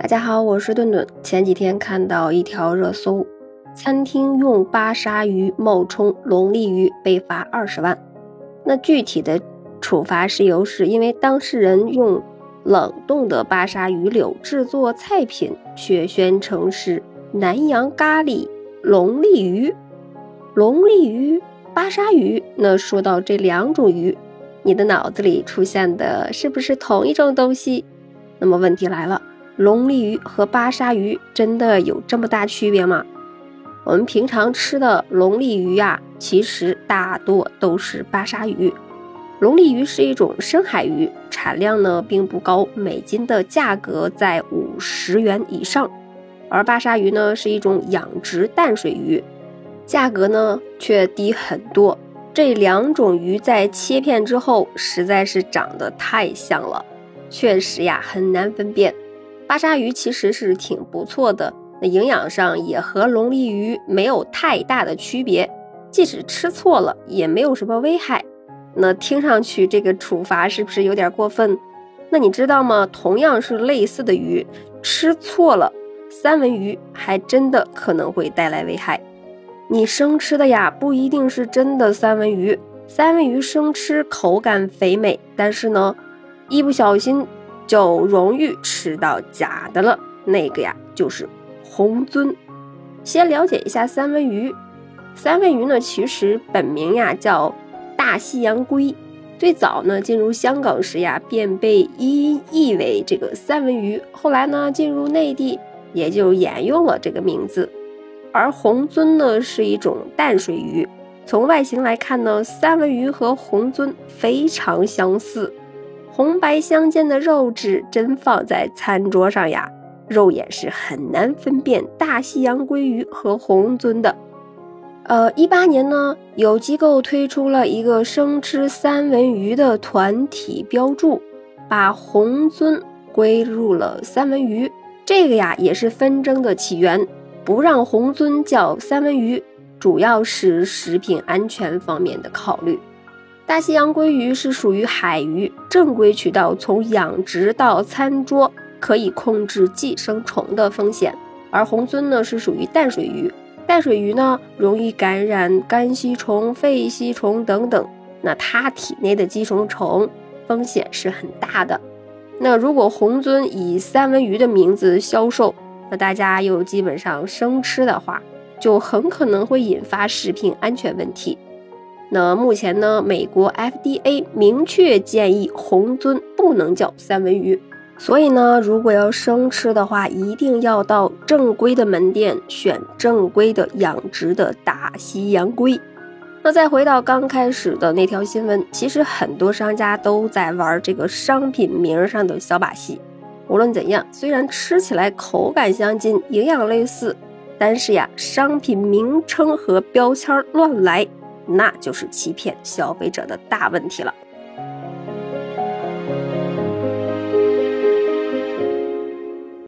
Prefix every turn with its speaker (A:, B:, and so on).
A: 大家好，我是顿顿。前几天看到一条热搜，餐厅用巴沙鱼冒充龙利鱼被罚二十万。那具体的处罚事由是因为当事人用冷冻的巴沙鱼柳制作菜品，却宣称是南洋咖喱龙利鱼。龙利鱼、巴沙鱼，那说到这两种鱼，你的脑子里出现的是不是同一种东西？那么问题来了。龙利鱼和巴沙鱼真的有这么大区别吗？我们平常吃的龙利鱼呀，其实大多都是巴沙鱼。龙利鱼是一种深海鱼，产量呢并不高，每斤的价格在五十元以上。而巴沙鱼呢是一种养殖淡水鱼，价格呢却低很多。这两种鱼在切片之后，实在是长得太像了，确实呀很难分辨。巴沙鱼其实是挺不错的，那营养上也和龙利鱼没有太大的区别，即使吃错了也没有什么危害。那听上去这个处罚是不是有点过分？那你知道吗？同样是类似的鱼，吃错了三文鱼还真的可能会带来危害。你生吃的呀，不一定是真的三文鱼，三文鱼生吃口感肥美，但是呢，一不小心。就容易吃到假的了，那个呀就是红鳟。先了解一下三文鱼。三文鱼呢，其实本名呀叫大西洋鲑，最早呢进入香港时呀便被音译为这个三文鱼，后来呢进入内地也就沿用了这个名字。而红鳟呢是一种淡水鱼，从外形来看呢，三文鱼和红鳟非常相似。红白相间的肉质真放在餐桌上呀，肉眼是很难分辨大西洋鲑鱼和红鳟的。呃，一八年呢，有机构推出了一个生吃三文鱼的团体标注，把红鳟归入了三文鱼。这个呀，也是纷争的起源。不让红鳟叫三文鱼，主要是食品安全方面的考虑。大西洋鲑鱼是属于海鱼，正规渠道从养殖到餐桌可以控制寄生虫的风险，而红鳟呢是属于淡水鱼，淡水鱼呢容易感染肝吸虫、肺吸虫等等，那它体内的寄生虫风险是很大的。那如果红鳟以三文鱼的名字销售，那大家又基本上生吃的话，就很可能会引发食品安全问题。那目前呢，美国 FDA 明确建议红鳟不能叫三文鱼，所以呢，如果要生吃的话，一定要到正规的门店选正规的养殖的大西洋鲑。那再回到刚开始的那条新闻，其实很多商家都在玩这个商品名上的小把戏。无论怎样，虽然吃起来口感相近，营养类似，但是呀，商品名称和标签乱来。那就是欺骗消费者的大问题了。